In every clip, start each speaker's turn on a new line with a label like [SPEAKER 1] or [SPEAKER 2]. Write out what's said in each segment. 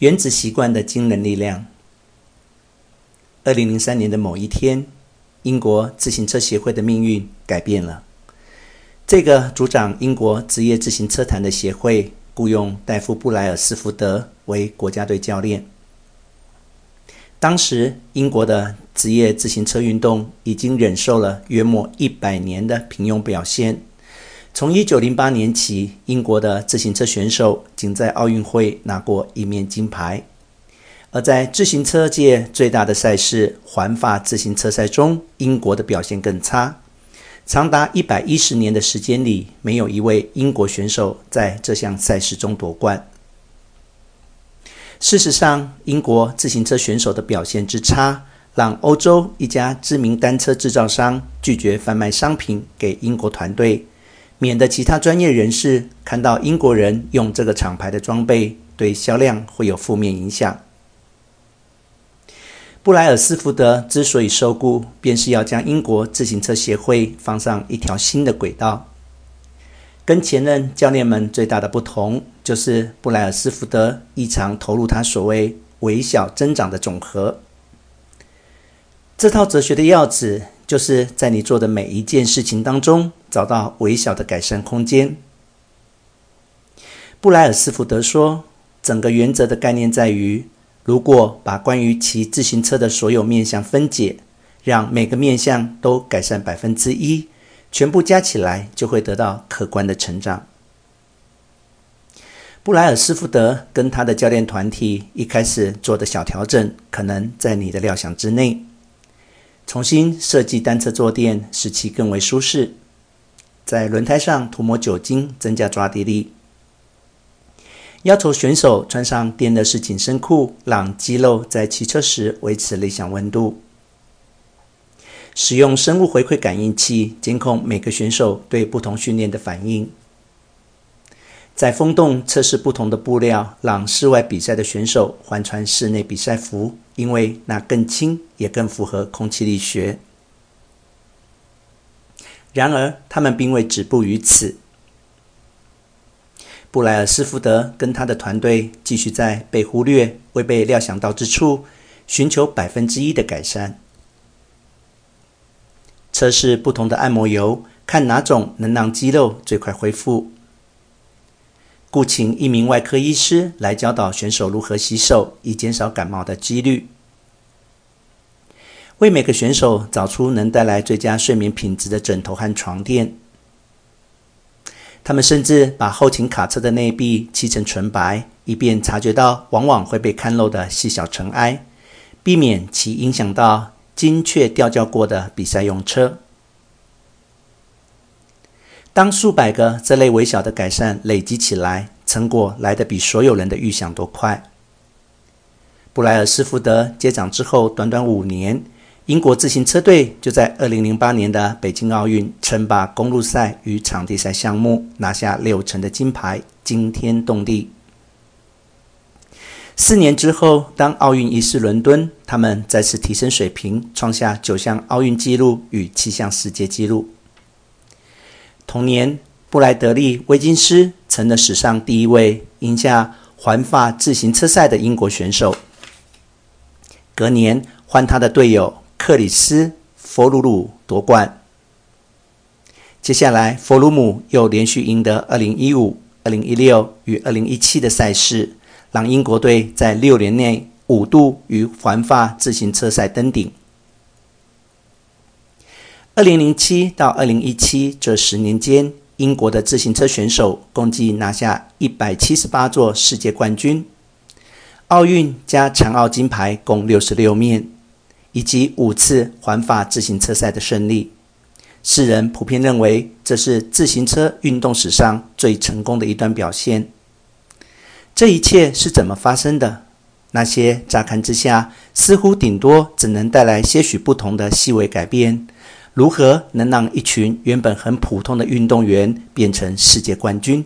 [SPEAKER 1] 原子习惯的惊人力量。二零零三年的某一天，英国自行车协会的命运改变了。这个主掌英国职业自行车坛的协会雇佣戴夫·布莱尔斯福德为国家队教练。当时，英国的职业自行车运动已经忍受了约莫一百年的平庸表现。从一九零八年起，英国的自行车选手仅在奥运会拿过一面金牌。而在自行车界最大的赛事环法自行车赛中，英国的表现更差。长达一百一十年的时间里，没有一位英国选手在这项赛事中夺冠。事实上，英国自行车选手的表现之差，让欧洲一家知名单车制造商拒绝贩卖商品给英国团队。免得其他专业人士看到英国人用这个厂牌的装备，对销量会有负面影响。布莱尔斯福德之所以受雇，便是要将英国自行车协会放上一条新的轨道。跟前任教练们最大的不同，就是布莱尔斯福德异常投入他所谓“微小增长”的总和。这套哲学的要旨，就是在你做的每一件事情当中，找到微小的改善空间。布莱尔斯福德说：“整个原则的概念在于，如果把关于骑自行车的所有面向分解，让每个面向都改善百分之一，全部加起来就会得到可观的成长。”布莱尔斯福德跟他的教练团体一开始做的小调整，可能在你的料想之内。重新设计单车坐垫，使其更为舒适。在轮胎上涂抹酒精，增加抓地力。要求选手穿上电热式紧身裤，让肌肉在骑车时维持理想温度。使用生物回馈感应器监控每个选手对不同训练的反应。在风洞测试不同的布料，让室外比赛的选手换穿室内比赛服，因为那更轻，也更符合空气力学。然而，他们并未止步于此。布莱尔斯福德跟他的团队继续在被忽略、未被料想到之处，寻求百分之一的改善。测试不同的按摩油，看哪种能让肌肉最快恢复。雇请一名外科医师来教导选手如何洗手，以减少感冒的几率。为每个选手找出能带来最佳睡眠品质的枕头和床垫。他们甚至把后勤卡车的内壁漆成纯白，以便察觉到往往会被看漏的细小尘埃，避免其影响到精确调教过的比赛用车。当数百个这类微小的改善累积起来，成果来得比所有人的预想都快。布莱尔斯福德接掌之后，短短五年。英国自行车队就在2008年的北京奥运称霸公路赛与场地赛项目，拿下六成的金牌，惊天动地。四年之后，当奥运移师伦敦，他们再次提升水平，创下九项奥运纪录与七项世界纪录。同年，布莱德利·威金斯成了史上第一位赢下环法自行车赛的英国选手。隔年，换他的队友。克里斯·弗鲁鲁夺冠。接下来，弗鲁姆又连续赢得2015、2016与2017的赛事，让英国队在六年内五度于环法自行车赛登顶。2007到2017这十年间，英国的自行车选手共计拿下178座世界冠军，奥运加残奥金牌共66面。以及五次环法自行车赛的胜利，世人普遍认为这是自行车运动史上最成功的一段表现。这一切是怎么发生的？那些乍看之下似乎顶多只能带来些许不同的细微改变，如何能让一群原本很普通的运动员变成世界冠军？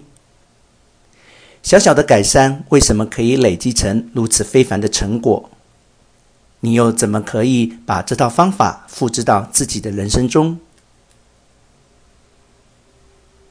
[SPEAKER 1] 小小的改善为什么可以累积成如此非凡的成果？你又怎么可以把这套方法复制到自己的人生中？